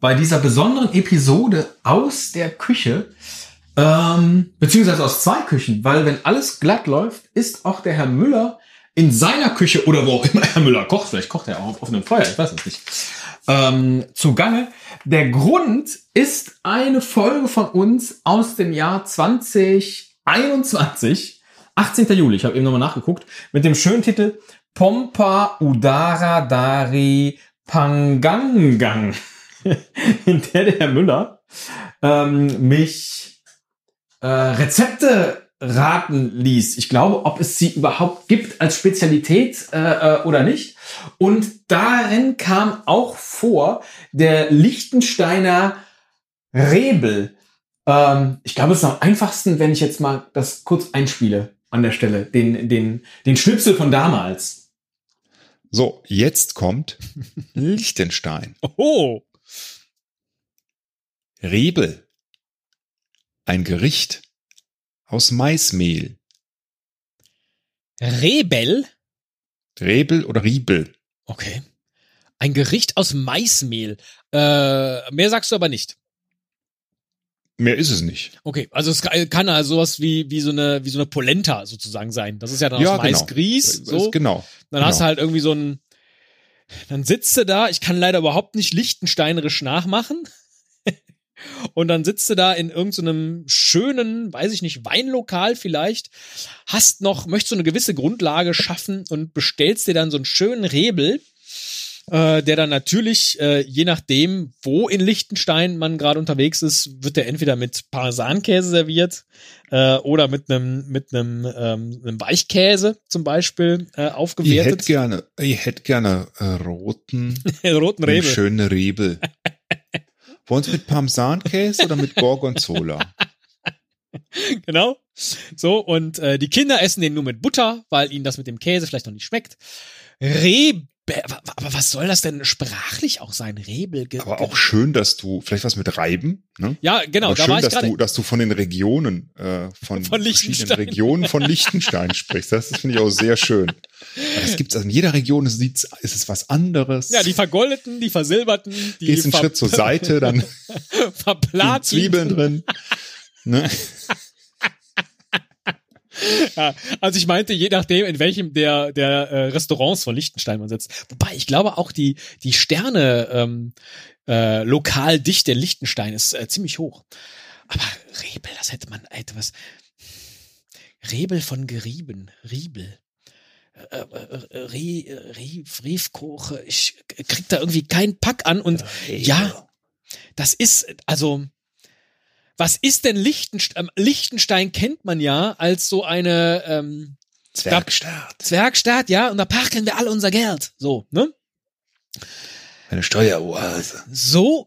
Bei dieser besonderen Episode aus der Küche, ähm, beziehungsweise aus zwei Küchen, weil wenn alles glatt läuft, ist auch der Herr Müller in seiner Küche oder wo auch immer Herr Müller kocht, vielleicht kocht er auch auf offenem Feuer, ich weiß es nicht, ähm, zugange. Der Grund ist eine Folge von uns aus dem Jahr 2021, 18. Juli, ich habe eben nochmal nachgeguckt, mit dem schönen Titel Pompa Udara Dari Pangangang, in der der Herr Müller ähm, mich äh, Rezepte raten ließ. Ich glaube, ob es sie überhaupt gibt als Spezialität äh, äh, oder nicht. Und darin kam auch vor der Lichtensteiner Rebel. Ähm, ich glaube, es ist am einfachsten, wenn ich jetzt mal das kurz einspiele an der Stelle, den, den, den Schnipsel von damals. So, jetzt kommt Lichtenstein. Oh, Rebel. Ein Gericht aus Maismehl. Rebel? Rebel oder Riebel. Okay. Ein Gericht aus Maismehl. Äh, mehr sagst du aber nicht. Mehr ist es nicht. Okay, also es kann also sowas wie, wie so eine, wie so eine Polenta sozusagen sein. Das ist ja dann Ja, aus genau. Maisgrieß. So. Genau. Dann hast du genau. halt irgendwie so ein, dann sitzt du da, ich kann leider überhaupt nicht lichtensteinerisch nachmachen. Und dann sitzt du da in irgendeinem schönen, weiß ich nicht, Weinlokal vielleicht, hast noch, möchtest du eine gewisse Grundlage schaffen und bestellst dir dann so einen schönen Rebel, äh, der dann natürlich, äh, je nachdem, wo in Liechtenstein man gerade unterwegs ist, wird der entweder mit Parmesankäse serviert äh, oder mit einem mit einem ähm, einem Weichkäse zum Beispiel äh, Ich hätte aufgewertet. gerne, ich hätte gerne äh, roten, roten Rebel. schönen Rebel. Wollen Sie mit Parmesankäse oder mit Gorgonzola? Genau. So, und äh, die Kinder essen den nur mit Butter, weil ihnen das mit dem Käse vielleicht noch nicht schmeckt. Rebel. Aber was soll das denn sprachlich auch sein? Rebel. Aber auch schön, dass du, vielleicht was mit Reiben, ne? Ja, genau, Aber da schön, war ich dass du, dass du von den Regionen, äh, von, Von verschiedenen. Regionen von Liechtenstein sprichst. Das finde ich auch sehr schön. Aber das gibt's also in jeder Region ist, es- ist es was anderes. Ja, die vergoldeten, die versilberten, die Gehst einen Schritt zur Seite, dann sind verplatin. Zwiebeln drin. Ne? Ja, also ich meinte, je nachdem, in welchem der, der äh, Restaurants von Liechtenstein man sitzt. Wobei, ich glaube auch die, die Sterne ähm, äh, Lokaldichte in Liechtenstein ist äh, ziemlich hoch. Aber Rebel, das hätte man etwas. Rebel von Gerieben, Riebel. Äh, äh, äh, Re, Re, Briefkoche, ich krieg da irgendwie keinen Pack an und ja, das ist, also, was ist denn Liechtenstein? Ähm, Liechtenstein kennt man ja als so eine ähm, Zwergstaat. Zwergstaat, ja, und da parken wir alle unser Geld. So, ne? Eine Steueroase. So.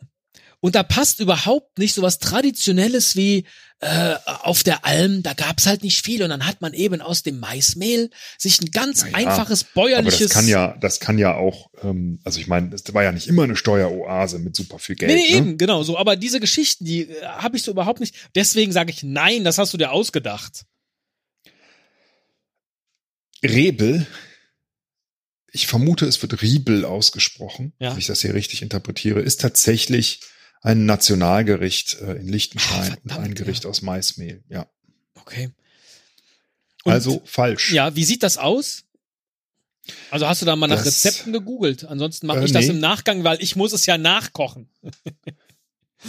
Und da passt überhaupt nicht so was Traditionelles wie äh, auf der Alm, da gab's halt nicht viel und dann hat man eben aus dem Maismehl sich ein ganz Naja, einfaches Aber bäuerliches. das kann ja, das kann ja auch, ähm, also ich meine, das war ja nicht immer eine Steueroase mit super viel Geld. Nee, nee, ne? eben, genau so. Aber diese Geschichten, die äh, habe ich so überhaupt nicht. Deswegen sage ich nein, das hast du dir ausgedacht. Rebel, ich vermute, es wird Riebel ausgesprochen, Ja. wenn ich das hier richtig interpretiere, ist tatsächlich ein Nationalgericht äh, in Liechtenstein und ein Gericht aus Maismehl. Ja. Okay. Und- also falsch. Ja, wie sieht das aus? Also hast du da mal nach Das- Rezepten gegoogelt? Ansonsten mache Äh, ich das nee. im Nachgang, weil ich muss es ja nachkochen.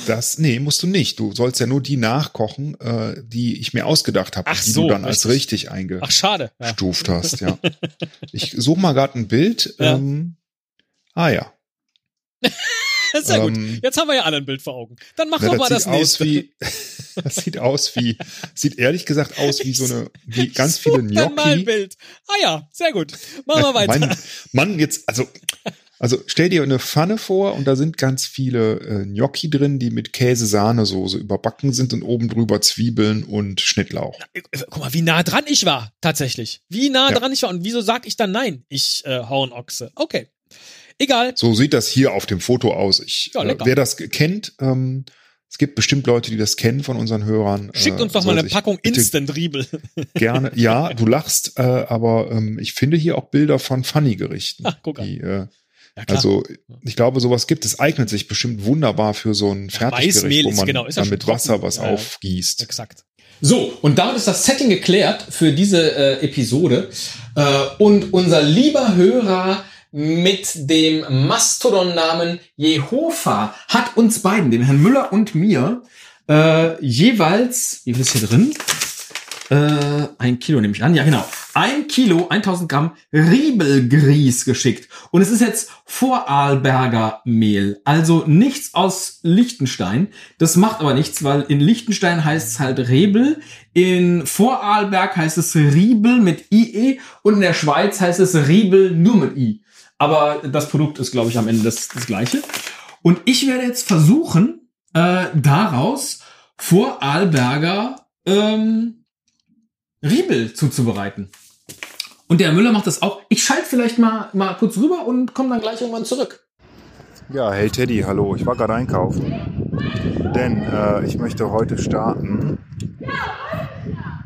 Das, nee, musst du nicht. Du sollst ja nur die nachkochen, äh, die ich mir ausgedacht habe, die so, du dann als richtig. richtig Ach, schade. Ja. eingestuft hast. Ja. Ich suche mal gerade ein Bild. Ja. Ähm, ah ja. Sehr gut. Ähm, Jetzt haben wir ja alle ein Bild vor Augen. Dann mach Na, doch mal das sieht aus nächste. wie, das sieht aus wie, sieht ehrlich gesagt aus wie so eine, wie ganz viele Such dann mal ein Gnocchi. Bild. Ah ja, sehr gut. Machen wir weiter. Mann, Mann, jetzt, also, also stell dir eine Pfanne vor und da sind ganz viele äh, Gnocchi drin, die mit Käse-Sahnesoße überbacken sind und oben drüber Zwiebeln und Schnittlauch. Äh, Guck mal, wie nah dran ich war, tatsächlich. Wie nah Ja. dran ich war. Und wieso sag ich dann nein? Ich äh, hau einen Ochse. Okay. Egal. So sieht das hier auf dem Foto aus. Ich, Ja, äh, lecker. wer das kennt, ähm, es gibt bestimmt Leute, die das kennen von unseren Hörern. Schickt äh, uns doch mal eine Packung bitte Instant Riebel. Gerne. Ja, du lachst, äh, aber ähm, ich finde hier auch Bilder von Funny-Gerichten, Ach, guck an. die, äh, Ja. Also ich glaube, sowas gibt es, eignet sich bestimmt wunderbar für so ein Fertiggericht, Weißmehl wo ist- man genau, ist dann mit Wasser was Ja, ja. aufgießt. Exakt. So, und damit ist das Setting geklärt für diese äh, Episode. Äh, und unser lieber Hörer mit dem Mastodon-Namen Jehova hat uns beiden, dem Herrn Müller und mir, äh, jeweils, wie viel ist hier drin? Äh, ein Kilo nehme ich an. Ja, genau. Ein Kilo, 1000 Gramm Riebelgrieß geschickt. Und es ist jetzt Vorarlberger Mehl. Also nichts aus Liechtenstein. Das macht aber nichts, weil in Liechtenstein heißt es halt Rebel. In Vorarlberg heißt es Riebel mit IE. Und in der Schweiz heißt es Riebel nur mit I. Aber das Produkt ist, glaube ich, am Ende das, das gleiche. Und ich werde jetzt versuchen, äh, daraus Vorarlberger ähm, Riebel zuzubereiten. Und der Müller macht das auch. Ich schalte vielleicht mal, mal kurz rüber und komme dann gleich irgendwann zurück. Ja, hey Teddy, hallo. Ich war gerade einkaufen. Denn äh, ich möchte heute starten.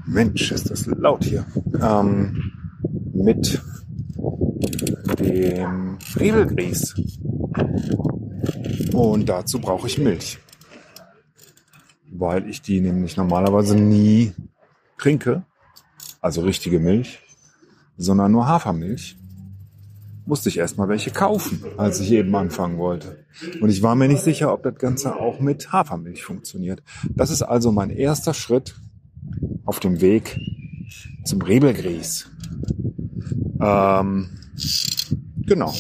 Mensch, ist das laut hier. Ähm, mit dem Riebelgrieß. Und dazu brauche ich Milch. Weil ich die nämlich normalerweise nie trinke. Also richtige Milch. Sondern nur Hafermilch musste ich erstmal welche kaufen, als ich eben anfangen wollte. Und ich war mir nicht sicher, ob das Ganze auch mit Hafermilch funktioniert. Das ist also mein erster Schritt auf dem Weg zum Rebelgrieß. Ähm, genau.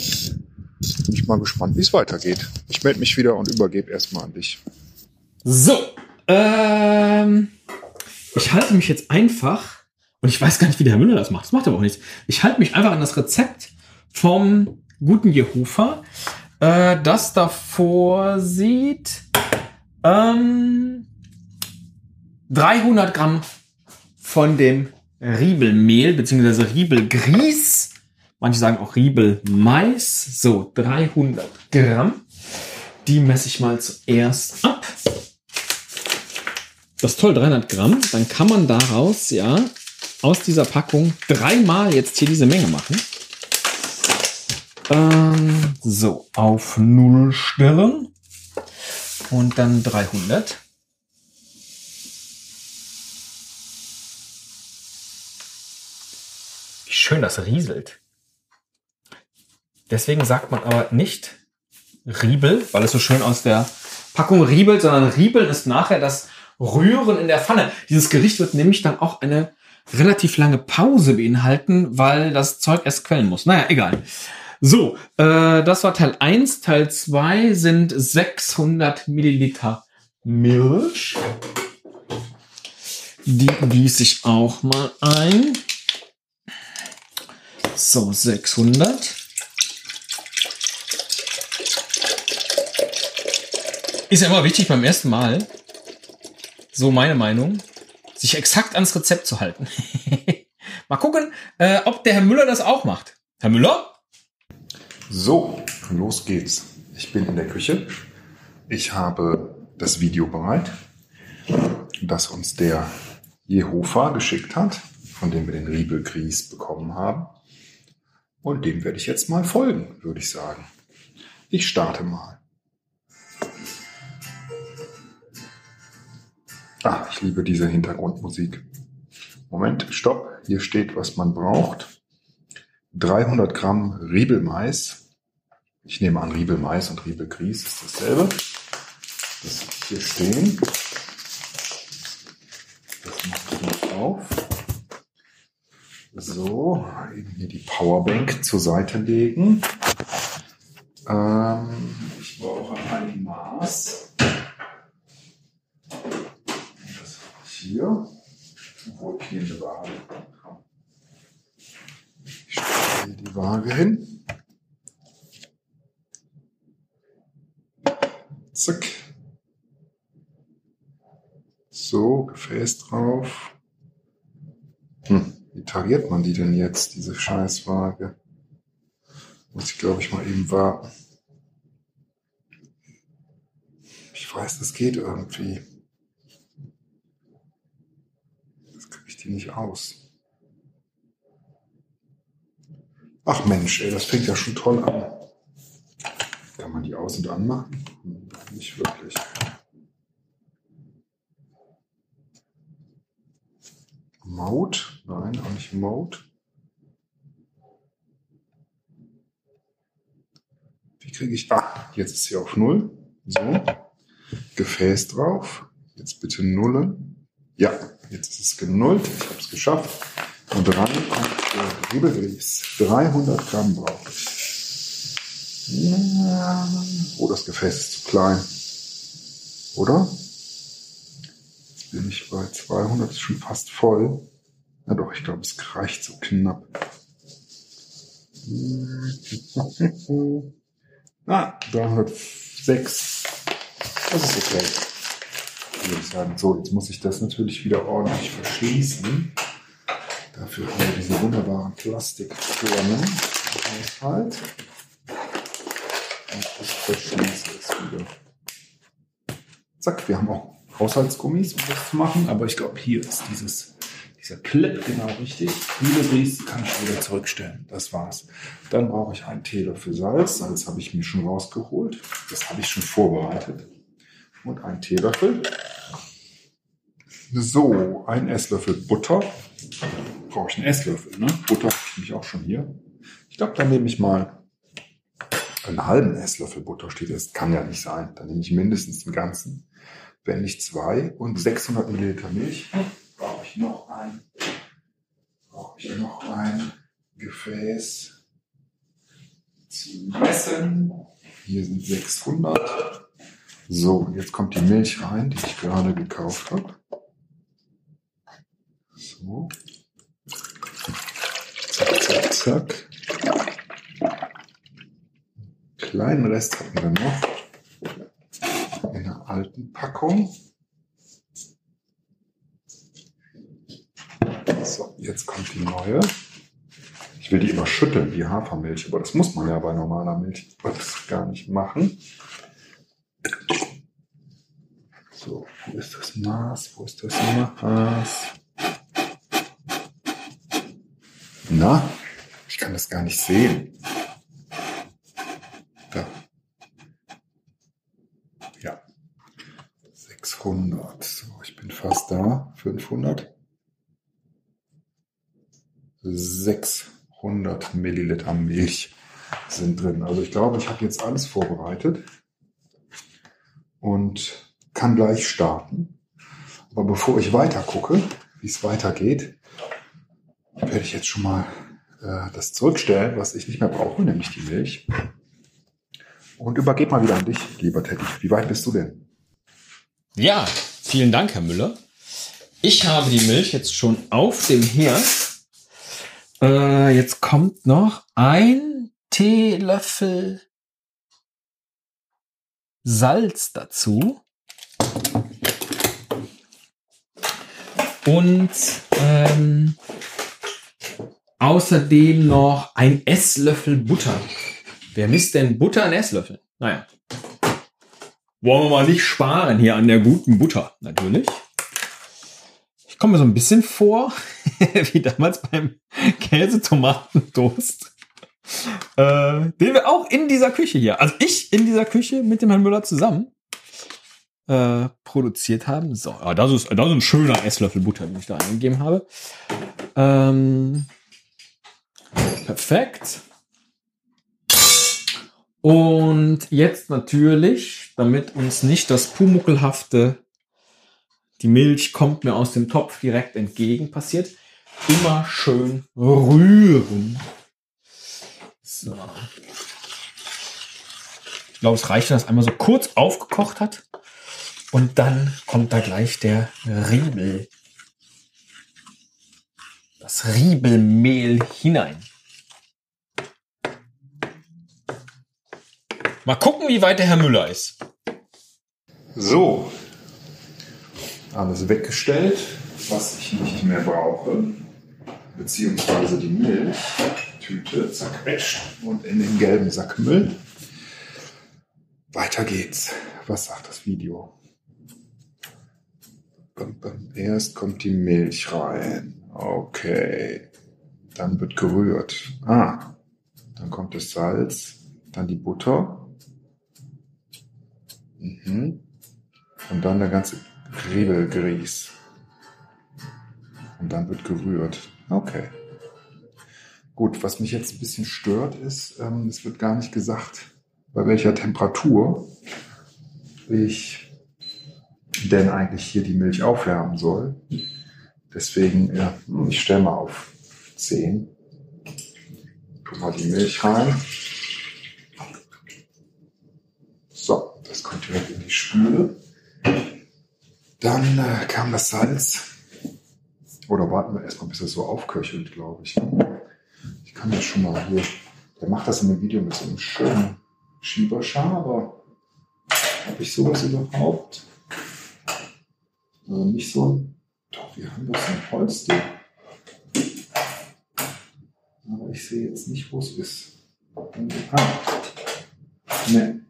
Bin ich mal gespannt, wie es weitergeht. Ich melde mich wieder und übergebe erstmal an dich. So, ähm, ich halte mich jetzt einfach, und ich weiß gar nicht, wie der Herr Müller das macht, das macht aber auch nichts. Ich halte mich einfach an das Rezept vom guten Jehova, äh, das davor sieht, ähm, 300 Gramm von dem Riebelmehl, beziehungsweise Riebelgrieß. Manche sagen auch Riebelmais. So, 300 Gramm. Die messe ich mal zuerst ab. Das ist toll, 300 Gramm. Dann kann man daraus, ja, aus dieser Packung dreimal jetzt hier diese Menge machen. Ähm, so, auf Null stellen. Und dann 300. schön das rieselt. Deswegen sagt man aber nicht Riebel, weil es so schön aus der Packung riebelt, sondern Riebeln ist nachher das Rühren in der Pfanne. Dieses Gericht wird nämlich dann auch eine relativ lange Pause beinhalten, weil das Zeug erst quellen muss. Naja, egal. So, äh, das war Teil 1. Teil 2 sind 600 Milliliter Milch. Die gieße ich auch mal ein. So, 600. Ist ja immer wichtig beim ersten Mal, so meine Meinung, sich exakt ans Rezept zu halten. mal gucken, äh, ob der Herr Müller das auch macht. Herr Müller? So, los geht's. Ich bin in der Küche. Ich habe das Video bereit, das uns der Jehova geschickt hat, von dem wir den Riebelgrieß bekommen haben. Und dem werde ich jetzt mal folgen, würde ich sagen. Ich starte mal. Ah, ich liebe diese Hintergrundmusik. Moment, stopp. Hier steht, was man braucht. 300 Gramm Riebelmais. Ich nehme an, Riebelmais und Riebelgrieß ist dasselbe. Das hier stehen. Das mache ich auf. So, eben hier die Powerbank zur Seite legen. Ähm, ich brauche ein Maß. Das ich hier. Obwohl ich hier eine Waage. Ich stelle hier die Waage hin. Zack. So, Gefäß drauf. Hm, wie tariert man die denn jetzt, diese Scheißwaage? Muss ich, glaube ich, mal eben warten. Ich weiß, das geht irgendwie. Das kriege ich die nicht aus. Ach Mensch, ey, das fängt ja schon toll an. Kann man die aus- und anmachen? Hm, Nicht wirklich. Mode? Nein, auch nicht Mode. Wie kriege ich. Ah, jetzt ist sie auf Null. So. Gefäß drauf. Jetzt bitte Nullen. Ja, jetzt ist es genullt. Ich habe es geschafft. Und dran kommt der Riebelgrieß. 300 Gramm brauche ich. Ja. Oh, das Gefäß ist zu klein. Oder? Jetzt bin ich bei 200, ist schon fast voll. Ja doch, ich glaube, es reicht so knapp. Ah, 306. Das ist okay. Würde ich sagen. So, jetzt muss ich das natürlich wieder ordentlich verschließen. Dafür haben wir diese wunderbaren Plastikklemmen Haushalt. Und ich verschließe es wieder. Zack, wir haben auch Haushaltsgummis, um das zu machen. Aber ich glaube, hier ist dieses, dieser Clip genau richtig. Liebesries kann ich wieder zurückstellen. Das war's. Dann brauche ich einen Teelöffel Salz. Salz habe ich mir schon rausgeholt. Das habe ich schon vorbereitet. Und einen Teelöffel. So, ein Esslöffel Butter. Brauche ich einen Esslöffel, ne? Butter habe ich auch schon hier. Ich glaube, dann nehme ich mal einen halben Esslöffel Butter. Steht das kann ja nicht sein. Dann nehme ich mindestens den ganzen. Wenn nicht zwei. Und 600 Milliliter Milch. Brauche ich noch ein. Brauche ich noch ein Gefäß zum Messen. Hier sind 600. So, und jetzt kommt die Milch rein, die ich gerade gekauft habe. So. Zack, zack, zack. Kleinen Rest hatten wir noch in der alten Packung. So, jetzt kommt die neue. Ich will die immer schütteln wie Hafermilch, aber das muss man ja bei normaler Milch gar nicht machen. So, wo ist das Maß? Wo ist das Maß? Na, ich kann das gar nicht sehen. Da. Ja. 600. So, ich bin fast da. 500. 600 Milliliter Milch sind drin. Also ich glaube, ich habe jetzt alles vorbereitet und kann gleich starten. Aber bevor ich weiter gucke, wie es weitergeht, werde ich jetzt schon mal äh, das zurückstellen, was ich nicht mehr brauche, nämlich die Milch. Und übergebe mal wieder an dich, lieber Teddy. Wie weit bist du denn? Ja, vielen Dank, Herr Müller. Ich habe die Milch jetzt schon auf dem Herd. Äh, jetzt kommt noch ein Teelöffel Salz dazu. Und ähm, außerdem noch ein Esslöffel Butter. Wer misst denn Butter in Esslöffel? Naja. Wollen wir mal nicht sparen hier an der guten Butter, natürlich. Ich komme mir so ein bisschen vor, wie damals beim Käse-Tomaten-Toast. Äh, den wir auch in dieser Küche hier, also ich in dieser Küche mit dem Herrn Müller zusammen äh, produziert haben. So, ja, das ist, das ist ein schöner Esslöffel Butter, den ich da eingegeben habe. Ähm, perfekt. Und jetzt natürlich, damit uns nicht das Pumuckelhafte, die Milch kommt mir aus dem Topf direkt entgegen, passiert, immer schön rühren. So. Ich glaube, es reicht, wenn das einmal so kurz aufgekocht hat. Und dann kommt da gleich der Riebel. Das Riebelmehl hinein. Mal gucken, wie weit der Herr Müller ist. So, alles weggestellt, was ich nicht mehr brauche, beziehungsweise die Milchtüte zerquetscht und in den gelben Sack Müll. Weiter geht's. Was sagt das Video? Erst kommt die Milch rein. Okay. Dann wird gerührt. Ah. Dann kommt das Salz. Dann die Butter. Mhm. Und dann der ganze Griebelgrieß. Und dann wird gerührt. Okay. Gut, was mich jetzt ein bisschen stört, ist, ähm, es wird gar nicht gesagt, bei welcher Temperatur ich denn eigentlich hier die Milch aufwärmen soll. Deswegen, ja, ich stelle mal auf 10. Tu mal die Milch rein. So, das kommt direkt in die Spüle. Dann äh, kam das Salz. Oder warten wir erstmal, bis es so aufköchelt, glaube ich. Ich kann das schon mal hier. Der macht das in dem Video mit so einem schönen Schieberschaber. Habe ich sowas überhaupt? Also nicht so. Doch, wir haben so ein Holzding. Aber ich sehe jetzt nicht, wo es ist. Ah. Ne.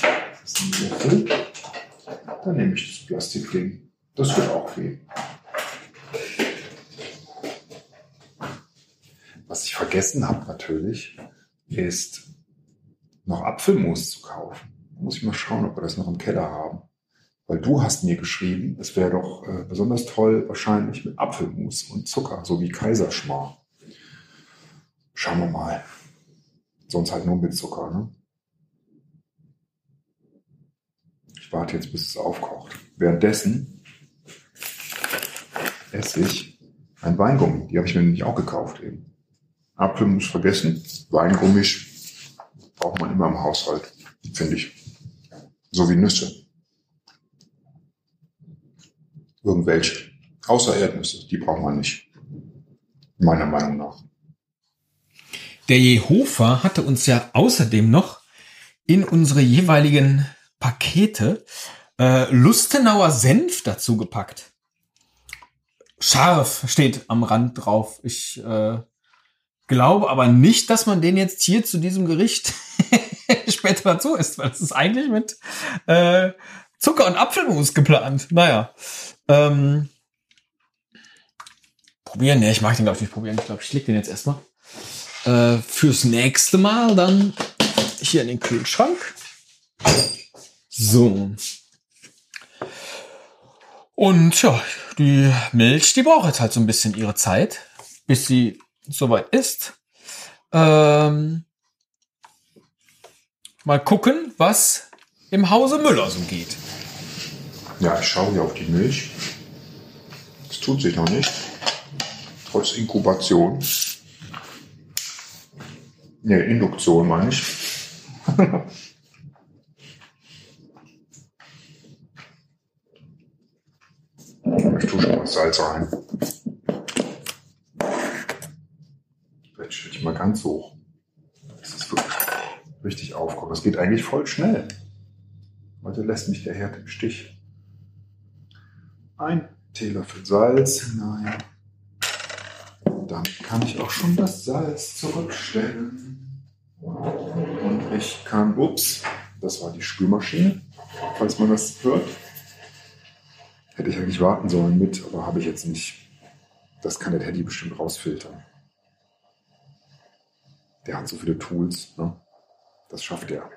Das ist ein Löffel. Dann nehme ich das Plastikding. Das wird auch gehen. Was ich vergessen habe natürlich, ist noch Apfelmus zu kaufen. Da muss ich mal schauen, ob wir das noch im Keller haben. Weil du hast mir geschrieben, es wäre doch äh, besonders toll wahrscheinlich mit Apfelmus und Zucker, so wie Kaiserschmarr. Schauen wir mal. Sonst halt nur mit Zucker, ne? Warte jetzt, bis es aufkocht. Währenddessen esse ich ein Weingummi. Die habe ich mir nämlich auch gekauft eben. Apfelmus vergessen. Weingummisch braucht man immer im Haushalt, finde ich. So wie Nüsse. Irgendwelche. Außer Erdnüsse. Die braucht man nicht. Meiner Meinung nach. Der Jehova hatte uns ja außerdem noch in unsere jeweiligen Pakete äh, Lustenauer Senf dazu gepackt. Scharf steht am Rand drauf. Ich äh, glaube aber nicht, dass man den jetzt hier zu diesem Gericht später dazu isst, weil es ist eigentlich mit äh, Zucker und Apfelmus geplant. Naja. Ähm, probieren? Ne, ich mag den glaube ich nicht probieren. Ich glaube, ich leg den jetzt erstmal. Äh, fürs nächste Mal dann hier in den Kühlschrank. So. Und ja, die Milch, die braucht jetzt halt so ein bisschen ihre Zeit, bis sie soweit ist. Ähm, mal gucken, was im Hause Müller so geht. Ja, ich schaue hier auf die Milch. Es tut sich noch nicht. Trotz Inkubation. Ne, Induktion meine ich. ich tue schon mal Salz rein. Vielleicht stelle ich mal ganz hoch. Das ist wirklich richtig aufkommen. Das geht eigentlich voll schnell. Heute lässt mich der Herd im Stich. Ein Teelöffel Salz hinein. Dann kann ich auch schon das Salz zurückstellen. Und ich kann, ups, das war die Spülmaschine, falls man das hört. Hätte ich eigentlich warten sollen mit, aber habe ich jetzt nicht. Das kann der Teddy bestimmt rausfiltern. Der hat so viele Tools, ne? Das schafft er.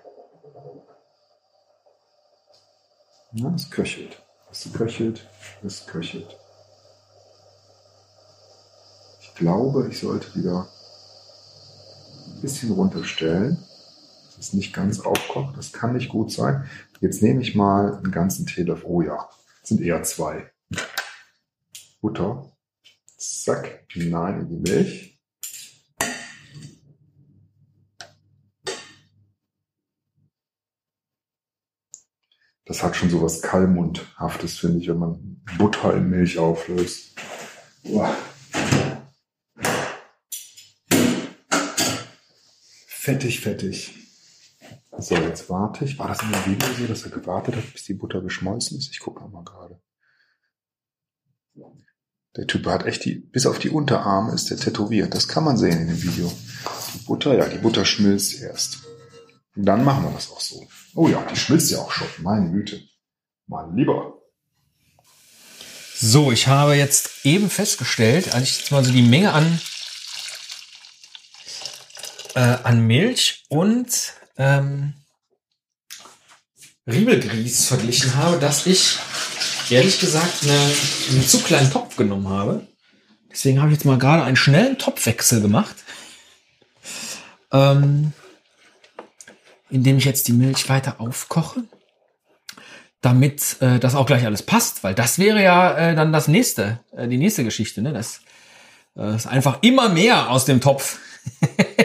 Na, es köchelt. Es köchelt, es köchelt. Ich glaube, ich sollte wieder ein bisschen runterstellen, dass es nicht ganz aufkocht. Das kann nicht gut sein. Jetzt nehme ich mal einen ganzen Teelöffel. Oh ja, sind eher zwei. Butter. Zack, hinein in die Milch. Das hat schon so was Kalmundhaftes, finde ich, wenn man Butter in Milch auflöst. Uah. Fettig, fettig. So, jetzt warte ich. War das in der Video so, dass er gewartet hat, bis die Butter geschmolzen ist? Ich gucke mal gerade. Der Typ hat echt die, bis auf die Unterarme ist der tätowiert. Das kann man sehen in dem Video. Die Butter, ja, die Butter schmilzt erst. Und dann machen wir das auch so. Oh ja, die schmilzt ja auch schon. Meine Güte. Mal lieber. So, ich habe jetzt eben festgestellt, als ich jetzt mal so die Menge an, äh, an Milch und ähm, Riebelgrieß verglichen habe, dass ich ehrlich gesagt eine, einen zu kleinen Topf genommen habe. Deswegen habe ich jetzt mal gerade einen schnellen Topfwechsel gemacht. Ähm, indem ich jetzt die Milch weiter aufkoche, damit äh, das auch gleich alles passt, weil das wäre ja äh, dann das nächste, äh, die nächste Geschichte, ne? Das äh, ist einfach immer mehr aus dem Topf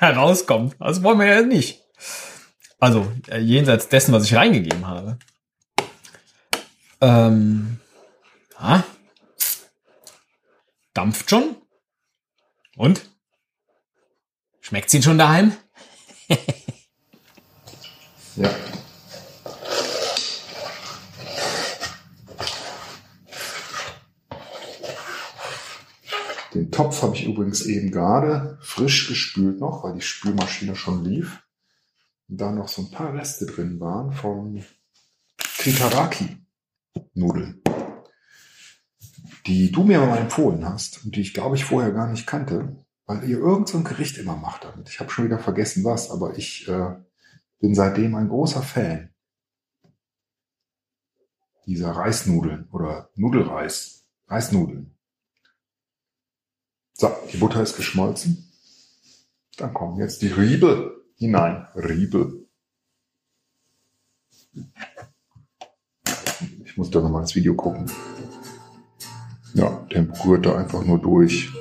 herauskommt. Das wollen wir ja nicht. Also äh, jenseits dessen, was ich reingegeben habe. Ähm, ja. Dampft schon? Und? Schmeckt sie schon daheim? Ja. Den Topf habe ich übrigens eben gerade frisch gespült noch, weil die Spülmaschine schon lief. Und da noch so ein paar Reste drin waren vom Tritaraki-Nudeln, die du mir mal empfohlen hast und die ich glaube ich vorher gar nicht kannte, weil ihr irgend so ein Gericht immer macht damit. Ich habe schon wieder vergessen was, aber ich äh, bin seitdem ein großer Fan dieser Reisnudeln oder Nudelreis, Reisnudeln. So, die Butter ist geschmolzen. Dann kommen jetzt die Riebel hinein. Riebel. Ich muss da nochmal ins Video gucken. Ja, rührt da einfach nur durch.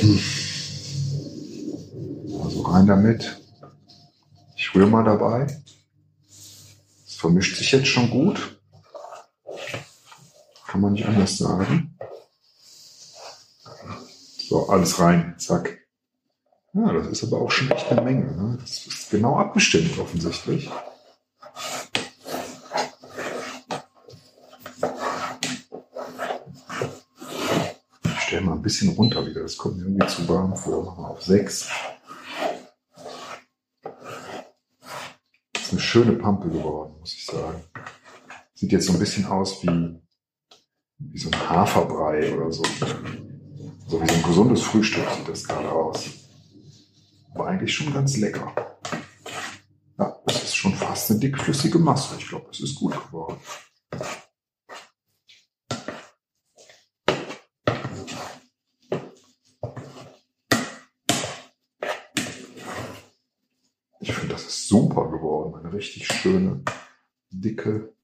Hm. Also rein damit. Ich rühre mal dabei. Es vermischt sich jetzt schon gut. Kann man nicht anders sagen. So, alles rein. Zack. Ja, das ist aber auch schon echt eine Menge. Ne? Das ist genau abgestimmt offensichtlich. Ich stelle mal ein bisschen runter wieder. Das kommt mir irgendwie zu warm vor. Machen wir auf 6. Das ist eine schöne Pampe geworden, muss ich sagen. Sieht jetzt so ein bisschen aus wie, wie so ein Haferbrei oder so. So wie so ein gesundes Frühstück sieht das gerade aus. Aber eigentlich schon ganz lecker. Ja, es ist schon fast eine dickflüssige Masse. Ich glaube, es ist gut geworden. Ich finde, das ist super geworden. Eine richtig schöne, dicke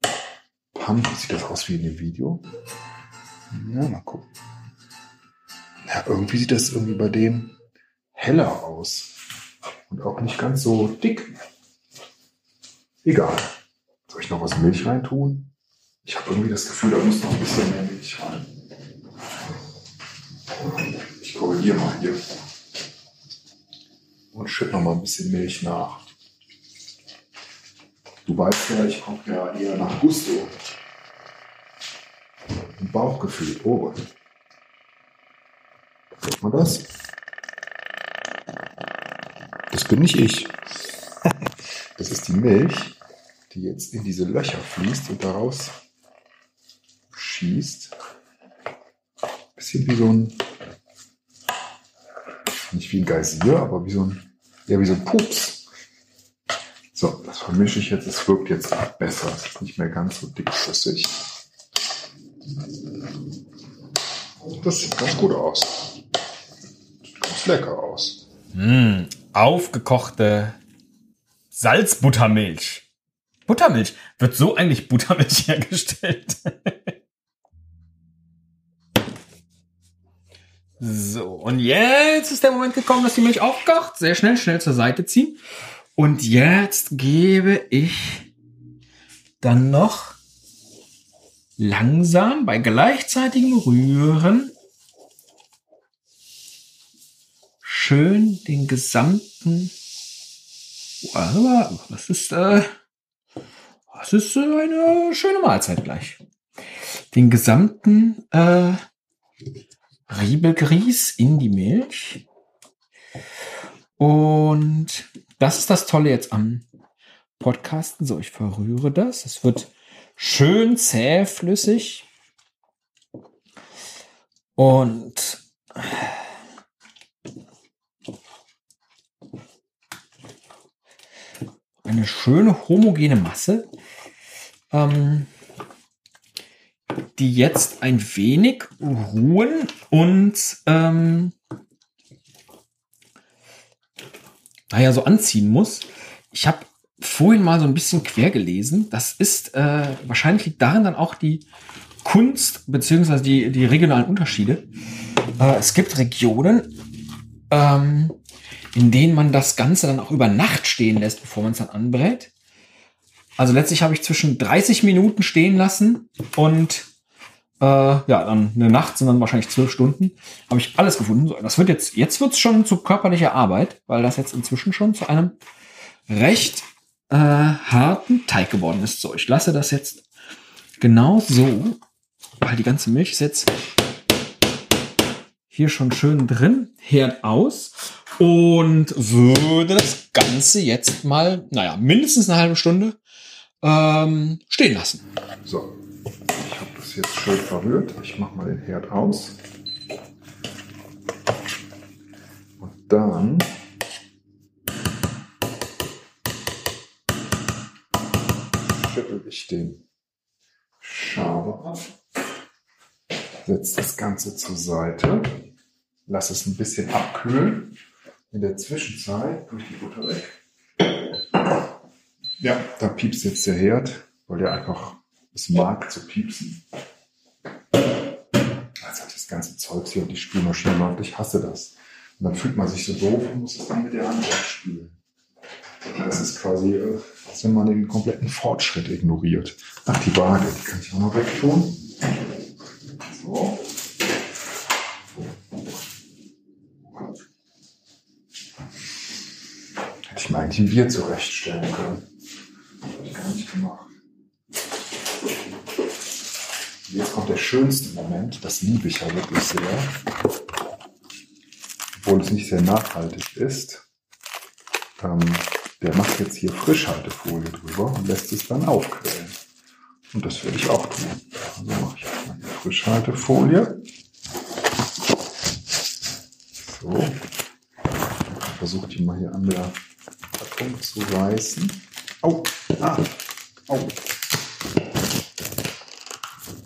Pampe. Sieht das aus wie in dem Video? Ja, mal gucken. Ja, irgendwie sieht das irgendwie bei dem heller aus. Und auch nicht ganz so dick. Egal. Soll ich noch was Milch reintun? Ich habe irgendwie das Gefühl, da muss noch ein bisschen mehr Milch rein. Ich korrigiere mal hier. Und schütte noch mal ein bisschen Milch nach. Du weißt ja, ich koche ja eher nach Gusto. Ein Bauchgefühl. Oh. Hört man das? Das bin nicht ich. Das ist die Milch, die jetzt in diese Löcher fließt und daraus schießt. Bisschen wie so ein, nicht wie ein Geysir, aber wie so ein, ja, wie so ein Pups. So, das vermische ich jetzt. Es wirkt jetzt besser. Es ist nicht mehr ganz so dickflüssig. Das sieht ganz gut aus. Lecker aus. Mm, aufgekochte Salzbuttermilch. Buttermilch. Wird so eigentlich Buttermilch hergestellt? so, und jetzt ist der Moment gekommen, dass die Milch aufkocht. Sehr schnell, schnell zur Seite ziehen. Und jetzt gebe ich dann noch langsam bei gleichzeitigem Rühren schön den gesamten das ist äh, das ist äh, eine schöne Mahlzeit gleich. Den gesamten äh, Riebelgrieß in die Milch. Und das ist das Tolle jetzt am Podcasten. So, ich verrühre das. Es wird schön zähflüssig. Und eine schöne homogene Masse, ähm, die jetzt ein wenig ruhen und ähm, naja, so anziehen muss. Ich habe vorhin mal so ein bisschen quer gelesen. Das ist äh, wahrscheinlich liegt darin dann auch die Kunst beziehungsweise die, die regionalen Unterschiede. Äh, es gibt Regionen, ähm, in denen man das Ganze dann auch über Nacht stehen lässt, bevor man es dann anbrät. Also letztlich habe ich zwischen 30 Minuten stehen lassen und äh, ja, dann eine Nacht sind dann wahrscheinlich zwölf Stunden. Habe ich alles gefunden. Das wird jetzt, jetzt wird es schon zu körperlicher Arbeit, weil das jetzt inzwischen schon zu einem recht äh, harten Teig geworden ist. So, ich lasse das jetzt genau so, weil die ganze Milch ist jetzt hier schon schön drin, Herd aus und würde das Ganze jetzt mal, naja, mindestens eine halbe Stunde ähm, stehen lassen. So, ich habe das jetzt schön verrührt. Ich mache mal den Herd aus. Und dann schüttel ich den Schaber ab, setze das Ganze zur Seite, lasse es ein bisschen abkühlen. In der Zwischenzeit tue ich die Butter weg. Ja, da piepst jetzt der Herd, weil der einfach es mag zu piepsen. Hat das ganze Zeug hier und die Spülmaschine macht. Ich hasse das. Und dann fühlt man sich so doof und muss es dann mit der Hand wegspülen. Das ist quasi, äh, als wenn man den kompletten Fortschritt ignoriert. Ach, die Waage, die kann ich auch noch wegtun. So. Hätte ich mir eigentlich ein Bier zurechtstellen können. Gemacht. Jetzt kommt der schönste Moment. Das liebe ich ja wirklich sehr. Obwohl es nicht sehr nachhaltig ist. Ähm, der macht jetzt hier Frischhaltefolie drüber und lässt es dann aufquellen. Und das werde ich auch tun. Also mache ich jetzt mal die Frischhaltefolie. So. Versuche die mal hier an der Packung zu reißen. Au, ah, au.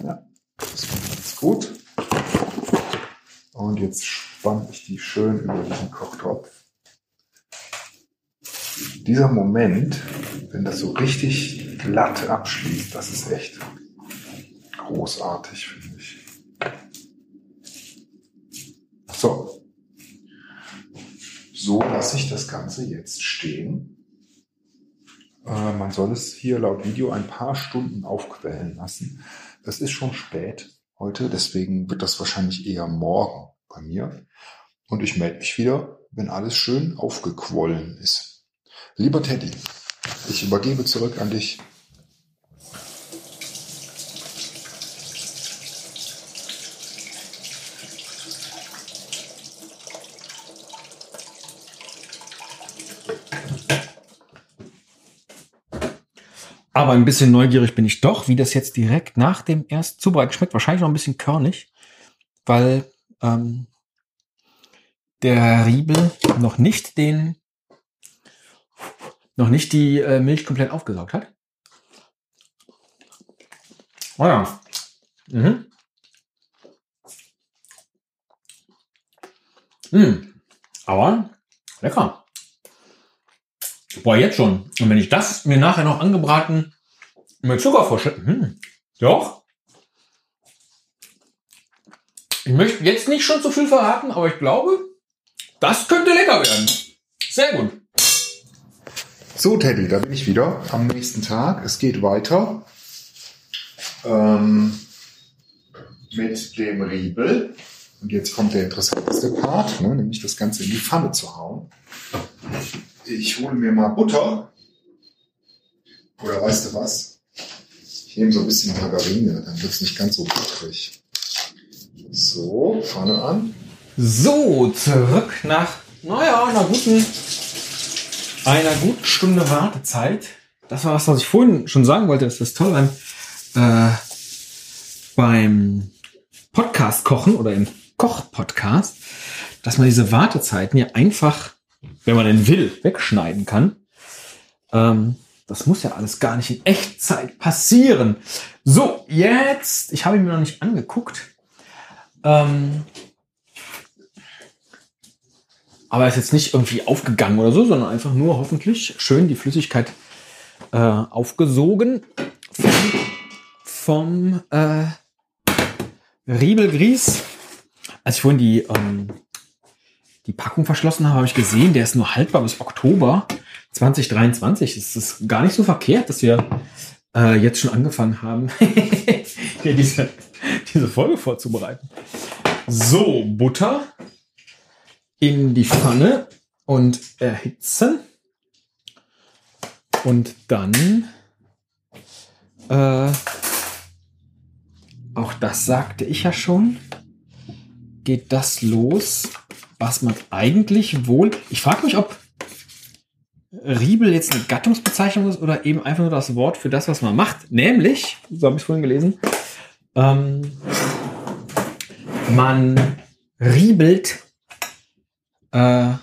Ja, das kommt ganz gut. Und jetzt spanne ich die schön über diesen Kochtopf. Dieser Moment, wenn das so richtig glatt abschließt, das ist echt großartig, finde ich. So. So lasse ich das Ganze jetzt stehen. Äh, man soll es hier laut Video ein paar Stunden aufquellen lassen. Es ist schon spät heute, deswegen wird das wahrscheinlich eher morgen bei mir. Und ich melde mich wieder, wenn alles schön aufgequollen ist. Lieber Teddy, ich übergebe zurück an dich. Aber ein bisschen neugierig bin ich doch, wie das jetzt direkt nach dem ersten Zubereiten schmeckt. Wahrscheinlich noch ein bisschen körnig, weil ähm, der Riebel noch nicht den noch nicht die äh, Milch komplett aufgesaugt hat. Oh ja. Mhm. Mhm. Aber lecker. Boah, jetzt schon. Und wenn ich das mir nachher noch angebraten mit Zucker vorstelle, hm, doch. Ich möchte jetzt nicht schon zu viel verraten, aber ich glaube, das könnte lecker werden. Sehr gut. So, Teddy, da bin ich wieder am nächsten Tag. Es geht weiter ähm, mit dem Riebel. Und jetzt kommt der interessanteste Part, ne, nämlich das Ganze in die Pfanne zu hauen. Ich hole mir mal Butter. Oder weißt du was? Nehme so ein bisschen Margarine, dann wird es nicht ganz so butterig. So, Pfanne an. So, zurück nach, naja, einer guten, einer guten Stunde Wartezeit. Das war was, was ich vorhin schon sagen wollte, dass das toll beim, äh, beim Podcast kochen oder im Koch-Podcast, dass man diese Wartezeiten ja einfach, wenn man denn will, wegschneiden kann. Ähm, das muss ja alles gar nicht in Echtzeit passieren. So, jetzt, ich habe ihn mir noch nicht angeguckt. Ähm, aber er ist jetzt nicht irgendwie aufgegangen oder so, sondern einfach nur hoffentlich schön die Flüssigkeit äh, aufgesogen vom, vom äh, Riebelgries. Als ich vorhin die, ähm, die Packung verschlossen habe, habe ich gesehen, der ist nur haltbar bis Oktober 2023. Es ist gar nicht so verkehrt, dass wir äh, jetzt schon angefangen haben, hier diese, diese Folge vorzubereiten. So, Butter in die Pfanne und erhitzen. Und dann, äh, auch das sagte ich ja schon, geht das los, was man eigentlich wohl, ich frage mich, ob Riebel jetzt eine Gattungsbezeichnung ist oder eben einfach nur das Wort für das, was man macht. Nämlich, so habe ich es vorhin gelesen, ähm, man riebelt äh,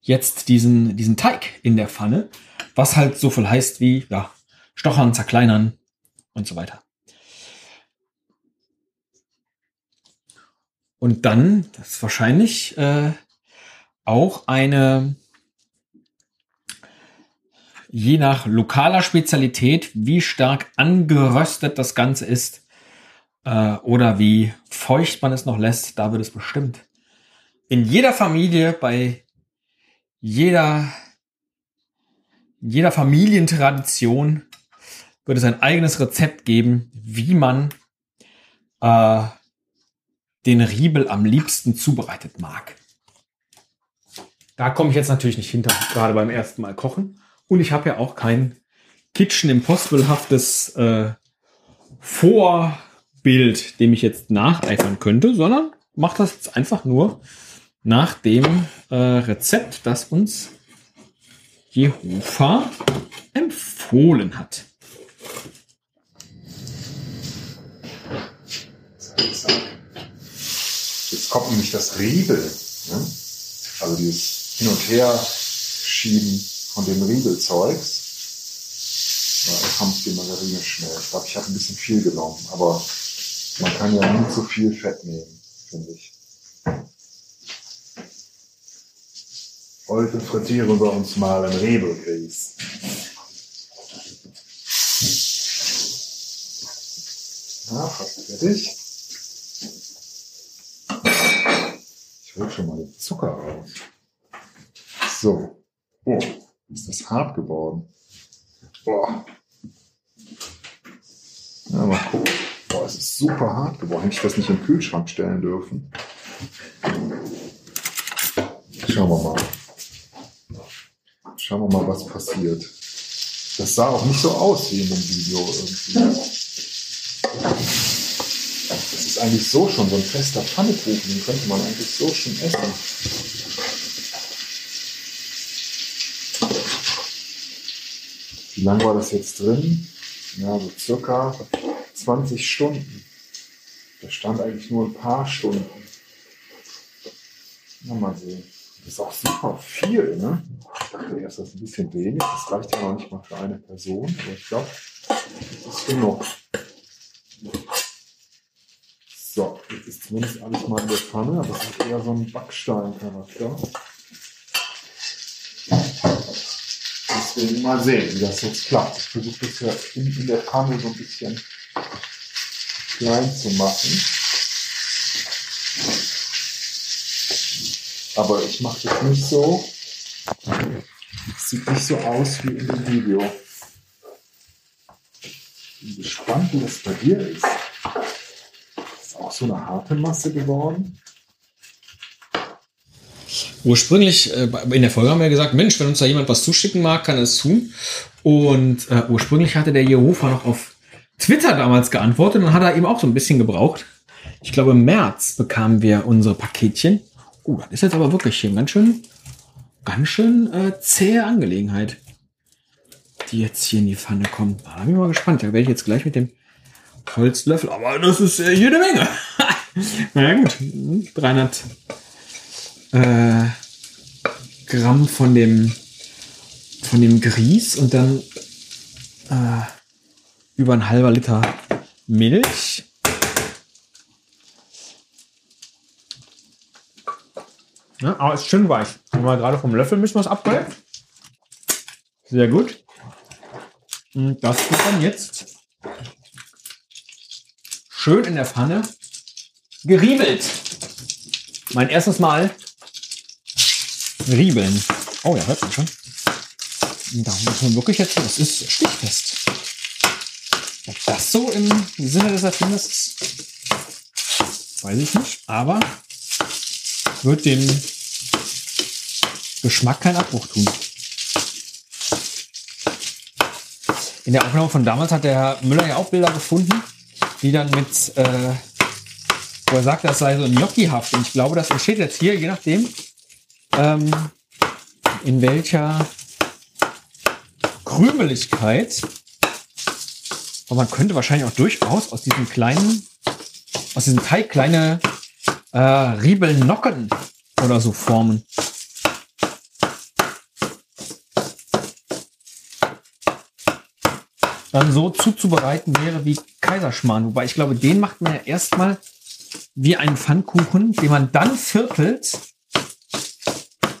jetzt diesen, diesen Teig in der Pfanne, was halt so viel heißt wie ja, stochern, zerkleinern und so weiter. Und dann, das ist wahrscheinlich äh, auch eine, je nach lokaler Spezialität, wie stark angeröstet das Ganze ist äh, oder wie feucht man es noch lässt, da wird es bestimmt in jeder Familie, bei jeder, jeder Familientradition wird es ein eigenes Rezept geben, wie man äh, den Riebel am liebsten zubereitet mag. Da komme ich jetzt natürlich nicht hinter, gerade beim ersten Mal kochen. Und ich habe ja auch kein Kitchen Impossible-haftes äh, Vorbild, dem ich jetzt nacheifern könnte, sondern mache das jetzt einfach nur nach dem äh, Rezept, das uns Jehova empfohlen hat. Jetzt kommt nämlich das Riebel. Ne? Also dieses Hin- und Her-Schieben von dem Riebelzeugs. Ja, jetzt haben die Margarine schnell. Ich glaube, ich habe ein bisschen viel genommen, aber man kann ja nie zu viel Fett nehmen, finde ich. Heute frittieren wir uns mal ein Rebelgrieß. Ja, fast fertig. Ich hol schon mal den Zucker raus. So. Oh, ist das hart geworden. Boah. Ja, mal gucken. Boah, es ist super hart geworden. Hätte ich das nicht im Kühlschrank stellen dürfen. Schauen wir mal. Schauen wir mal, was passiert. Das sah auch nicht so aus wie in dem Video irgendwie. Das ist eigentlich so schon so ein fester Pfannekuchen, den könnte man eigentlich so schon essen. Wie lange war das jetzt drin? Ja, so circa 20 Stunden. Da stand eigentlich nur ein paar Stunden. Na, mal sehen. Das ist auch super viel, ne? Ich dachte erst, das ist ein bisschen wenig. Das reicht ja noch nicht mal für eine Person. Aber ich glaube, das ist genug. So, jetzt ist zumindest alles mal in der Pfanne. Aber es ist eher so ein Backstein-Charakter. Deswegen mal sehen, wie das jetzt klappt. Ich versuche das ja in, in der Pfanne so ein bisschen klein zu machen. Aber ich mache das nicht so. Es sieht nicht so aus wie in dem Video. Ich bin gespannt, wie das bei dir ist. Ist auch so eine harte Masse geworden. Ursprünglich, äh, in der Folge haben wir gesagt, Mensch, wenn uns da jemand was zuschicken mag, kann er es tun. Und äh, ursprünglich hatte der Jehova noch auf Twitter damals geantwortet und hat er eben auch so ein bisschen gebraucht. Ich glaube, im März bekamen wir unsere Paketchen. Oh, das ist jetzt aber wirklich hier ganz schön, ganz schön äh, zähe Angelegenheit, die jetzt hier in die Pfanne kommt. Da bin ich mal gespannt. Da werde ich jetzt gleich mit dem Holzlöffel, aber das ist äh, jede Menge. Na gut, 300 äh, Gramm von dem von dem Grieß und dann äh, über ein halber Liter Milch. Ja, aber ist schön weich. Wenn wir gerade vom Löffel müssen wir es abholen. Sehr gut. Und das wird dann jetzt schön in der Pfanne geriebelt. Mein erstes Mal riebeln. Oh ja, hört man schon. Da muss man wirklich jetzt, das ist stichfest. Ob das so im Sinne des Erfinders ist, weiß ich nicht. Aber wird dem Geschmack keinen Abbruch tun. In der Aufnahme von damals hat der Herr Müller ja auch Bilder gefunden, die dann mit, äh, wo er sagt, das sei so gnocchihaft. Und ich glaube, das entsteht jetzt hier, je nachdem, ähm, in welcher Krümeligkeit. Und man könnte wahrscheinlich auch durchaus aus diesem kleinen, aus diesem Teig kleine äh, Riebelnocken oder so formen. Dann so zuzubereiten wäre wie Kaiserschmarrn. Wobei ich glaube, den macht man ja erstmal wie einen Pfannkuchen, den man dann viertelt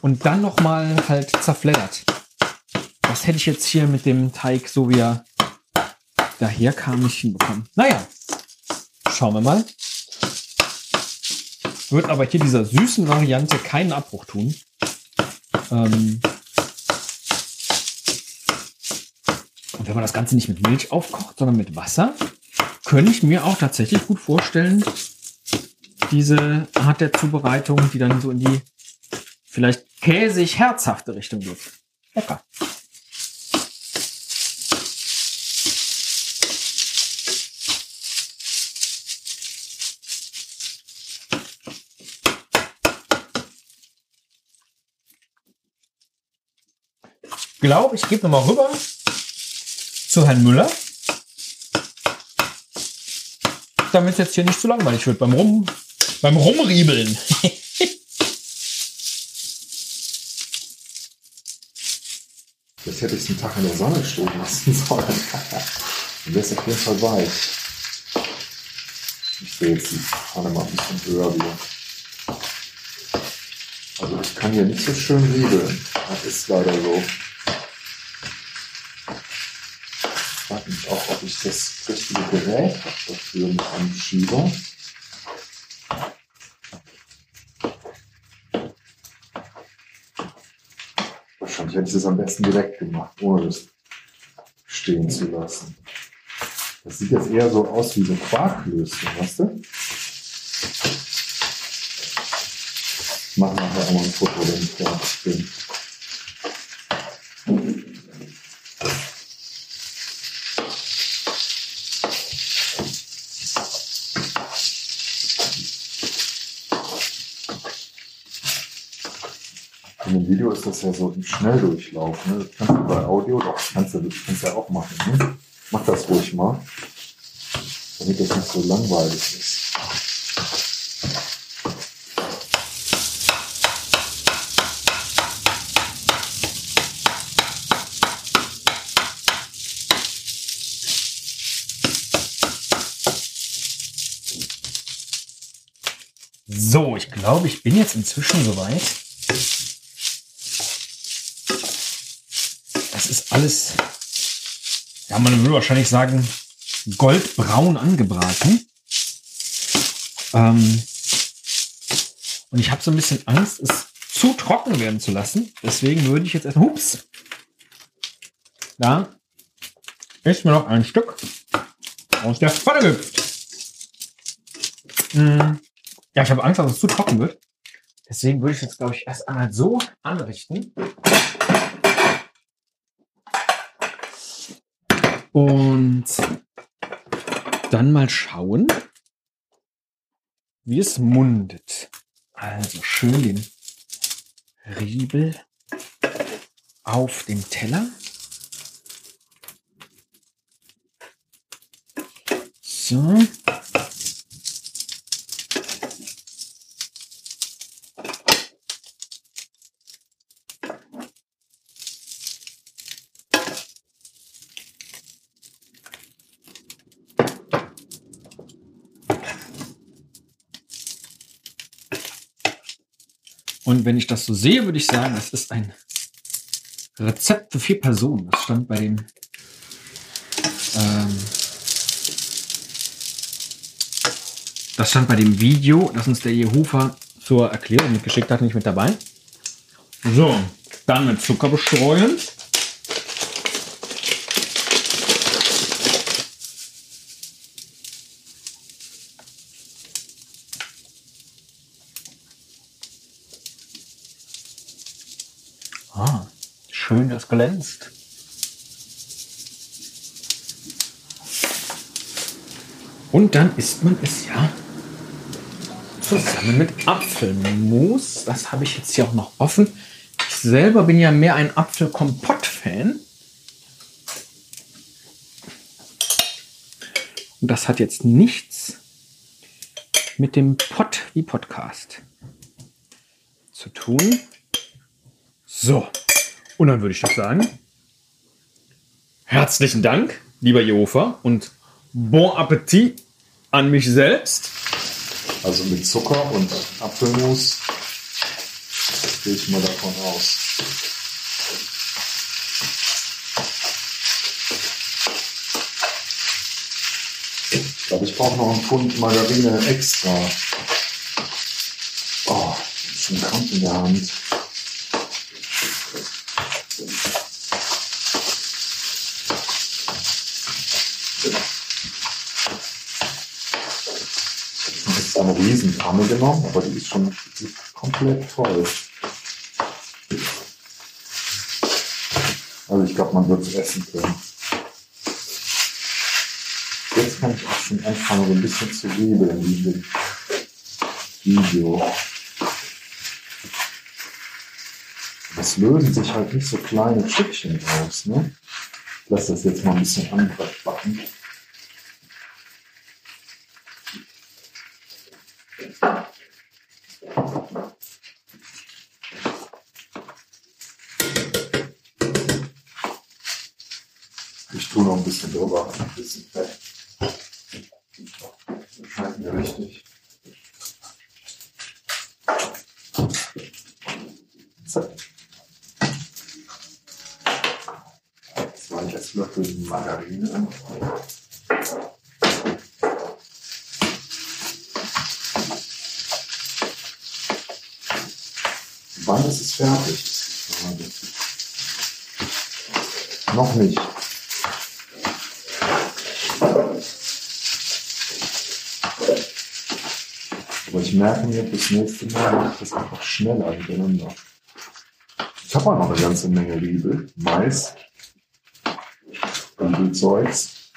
und dann nochmal halt zerfleddert. Das hätte ich jetzt hier mit dem Teig, so wie er daher kam, nicht hinbekommen. Naja, schauen wir mal. Wird aber hier dieser süßen Variante keinen Abbruch tun. Ähm und wenn man das Ganze nicht mit Milch aufkocht, sondern mit Wasser, könnte ich mir auch tatsächlich gut vorstellen, diese Art der Zubereitung, die dann so in die vielleicht käsig herzhafte Richtung geht. Lecker. glaube, ich gebe nochmal rüber zu Herrn Müller. Damit es jetzt hier nicht zu langweilig wird beim Rum, beim Rumriebeln. Jetzt hätte ich es einen Tag in der Sonne stehen lassen sollen. Und das ist auf jeden Fall weich. Ich sehe jetzt die Pfanne mal ein bisschen höher wieder. Also ich kann hier nicht so schön riebeln. Das ist leider so. Ich frage mich auch, ob ich das richtige Gerät habe dafür mit einem Schieber. Wahrscheinlich hätte ich das am besten direkt gemacht, ohne das stehen zu lassen. Das sieht jetzt eher so aus wie so Quarklöschen, weißt du? Ich mache nachher auch mal ein Foto, wenn ich fertig bin. Das ja so im Schnelldurchlauf. Ne? Das kannst du bei Audio, doch, kannst du kannst ja auch machen. Ne? Mach das ruhig mal, damit das nicht so langweilig ist. So, ich glaube, ich bin jetzt inzwischen soweit. Alles, ja, man würde wahrscheinlich sagen, goldbraun angebraten. Ähm, und ich habe so ein bisschen Angst, es zu trocken werden zu lassen. Deswegen würde ich jetzt erst, hups, da ist mir noch ein Stück aus der Pfanne gehüpft. Mm. Ja, ich habe Angst, dass es zu trocken wird. Deswegen würde ich jetzt, glaube ich, erst einmal so anrichten. Und dann mal schauen, wie es mundet. Also schön den Riebel auf dem Teller. So. Und wenn ich das so sehe, würde ich sagen, das ist ein Rezept für vier Personen. Das stand bei dem ähm, das stand bei dem Video, das uns der Jehofa zur Erklärung mitgeschickt hat, nicht mit dabei. So, dann mit Zucker bestreuen. Ah, glänzt. Und dann isst man es ja zusammen mit Apfelmus. Das habe ich jetzt hier auch noch offen. Ich selber bin ja mehr ein Apfelkompott-Fan. Und das hat jetzt nichts mit dem Pott wie Podcast zu tun. So, und dann würde ich doch sagen, herzlichen Dank, lieber Jehova, und bon Appetit an mich selbst. Also mit Zucker und Apfelmus gehe ich mal davon aus. Ich glaube, ich brauche noch einen Pfund Margarine extra. Oh, schon krank in der Hand. Eine Riesenpfanne genommen, aber die ist schon komplett voll. Also ich glaube, man wird es essen können. Jetzt kann ich auch schon anfangen, so ein bisschen zu riebeln, wie in dem Video. Es lösen sich halt nicht so kleine Stückchen raus, ne? Ich lasse das jetzt mal ein bisschen anbacken. Ich tue noch ein bisschen drüber, merke mir, bis nächste Mal mache ich das einfach schneller hintereinander. Ich habe auch noch eine ganze Menge Riebel, Mais, Riebelzeugs.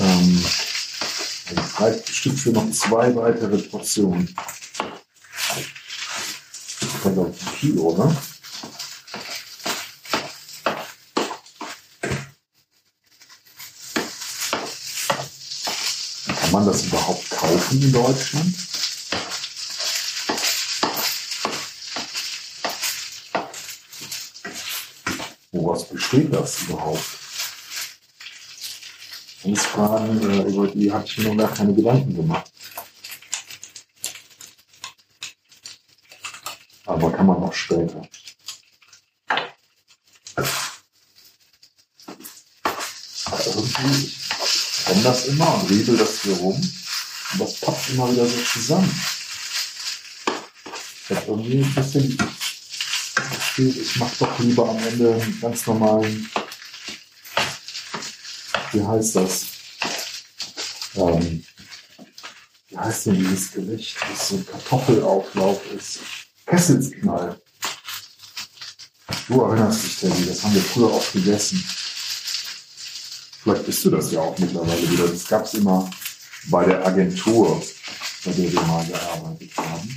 Ähm, das reicht bestimmt für noch zwei weitere Portionen. Ich glaube, ein Kilo, ne? Kann man das überhaupt kaufen in Deutschland? Besteht das überhaupt? Sind Fragen, äh, über die habe ich mir noch gar keine Gedanken gemacht. Aber kann man auch später. Aber irgendwie, ich kenne das immer und riebel das hier rum und das passt immer wieder so zusammen. Ich habe irgendwie ein bisschen Gefühl, ich mache doch lieber am Ende einen ganz normalen, wie heißt das? Ähm, wie heißt denn dieses Gericht, das so ein Kartoffelauflauf ist? Kesselsknall. Du erinnerst dich, Teddy, das haben wir früher oft gegessen. Vielleicht bist du das ja auch mittlerweile wieder. Das gab es immer bei der Agentur, bei der wir mal gearbeitet haben.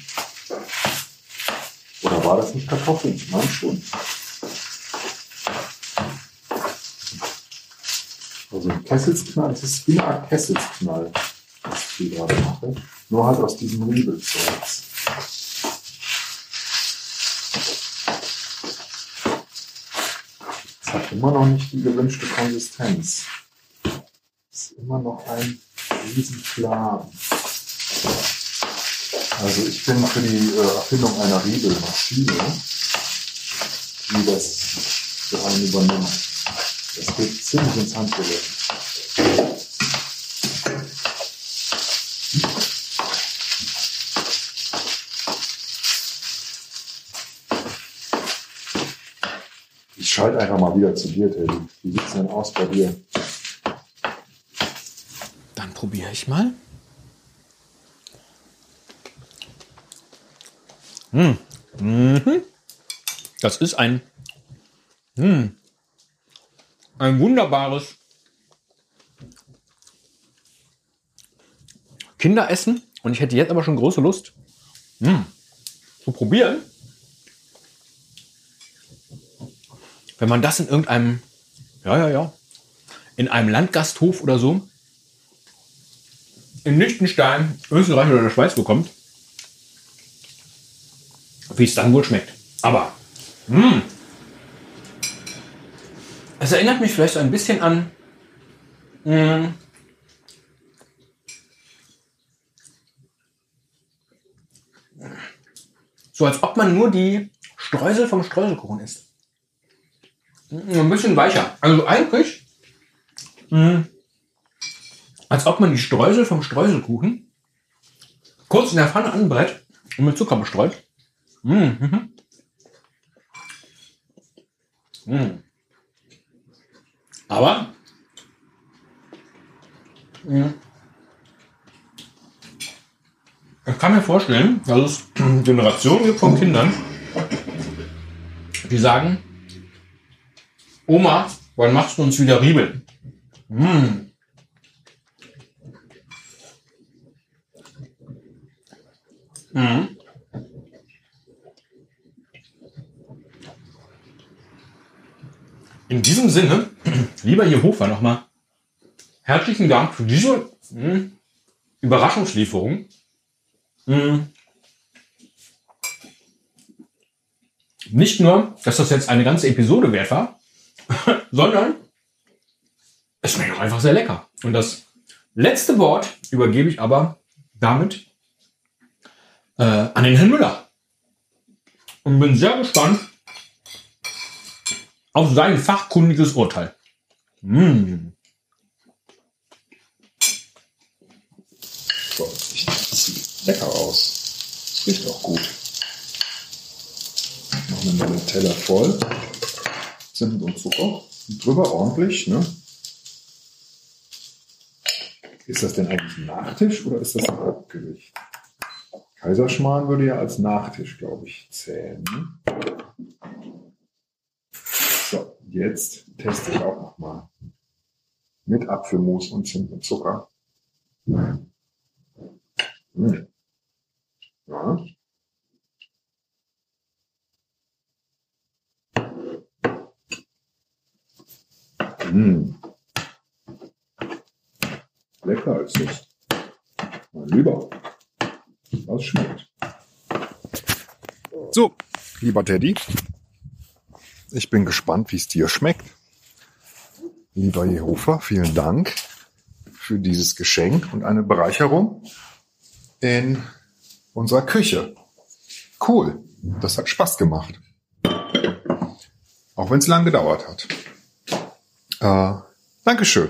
War das nicht Kartoffeln? Nein, schon. Also ein Kesselsknall, das ist wie Art Kesselsknall, was ich hier gerade mache. Nur halt aus diesem Riebelzeugs. Es hat immer noch nicht die gewünschte Konsistenz. Es ist immer noch ein Riesenfladen. Also ich bin für die äh, Erfindung einer Riebelmaschine, die das daheim übernimmt. Das geht ziemlich ins Handgelenk. Ich schalte einfach mal wieder zu dir, Teddy. Wie sieht's denn aus bei dir? Dann probiere ich mal. Hm. Mhm. Das ist ein, hm. ein wunderbares Kinderessen. Und ich hätte jetzt aber schon große Lust hm. zu probieren. Wenn man das in irgendeinem, ja, ja, ja, in einem Landgasthof oder so in Liechtenstein, Österreich oder der Schweiz bekommt, wie es dann wohl schmeckt. Aber, mh, es erinnert mich vielleicht ein bisschen an, mh, so als ob man nur die Streusel vom Streuselkuchen isst. Ein bisschen weicher. Also eigentlich, mh, als ob man die Streusel vom Streuselkuchen kurz in der Pfanne anbrät und mit Zucker bestreut. Mhm. Mhm. Aber mh, ich kann mir vorstellen, dass es Generationen gibt von Kindern, die sagen, Oma, wann machst du uns wieder Riebel? Mm. Mhm. In diesem Sinne, lieber Jehova, nochmal herzlichen Dank für diese mh, Überraschungslieferung. Mh. Nicht nur, dass das jetzt eine ganze Episode wert war, sondern es schmeckt auch einfach sehr lecker. Und das letzte Wort übergebe ich aber damit äh, an den Herrn Müller. Und bin sehr gespannt auf sein fachkundiges Urteil. Mm. So, das sieht- das lecker aus. Es riecht auch gut. Machen wir den Teller voll. Zimt und Zucker. Und drüber ordentlich, ne? Ist das denn eigentlich Nachtisch oder ist das ein Hauptgericht? Kaiserschmarrn würde ja als Nachtisch, glaube ich, zählen. Ne? Jetzt teste ich auch noch mal mit Apfelmus und Zimt und Zucker. Hm. Ja. Hm. Lecker ist es. Mein Lieber. Das schmeckt. So, lieber Teddy. Ich bin gespannt, wie es dir schmeckt. Lieber Jehova, vielen Dank für dieses Geschenk und eine Bereicherung in unserer Küche. Cool. Das hat Spaß gemacht. Auch wenn es lang gedauert hat. Äh, Dankeschön.